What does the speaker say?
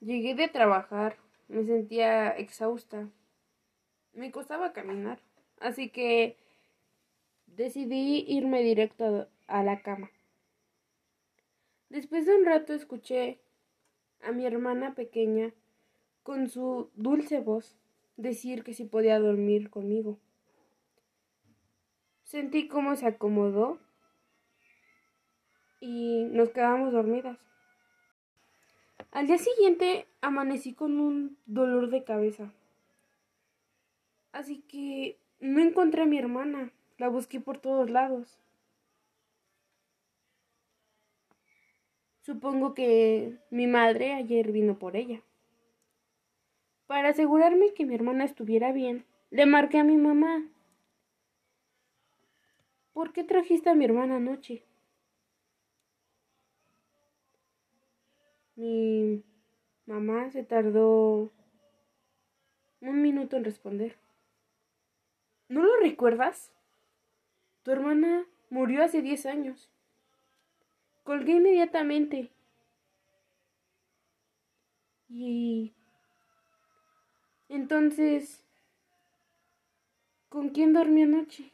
Llegué de trabajar, me sentía exhausta. Me costaba caminar, así que decidí irme directo a la cama. Después de un rato escuché a mi hermana pequeña con su dulce voz decir que si podía dormir conmigo. Sentí cómo se acomodó y nos quedamos dormidas. Al día siguiente amanecí con un dolor de cabeza. Así que no encontré a mi hermana. La busqué por todos lados. Supongo que mi madre ayer vino por ella. Para asegurarme que mi hermana estuviera bien, le marqué a mi mamá. ¿Por qué trajiste a mi hermana anoche? Mi mamá se tardó un minuto en responder. ¿No lo recuerdas? Tu hermana murió hace diez años. Colgué inmediatamente. Y... Entonces... ¿Con quién dormí anoche?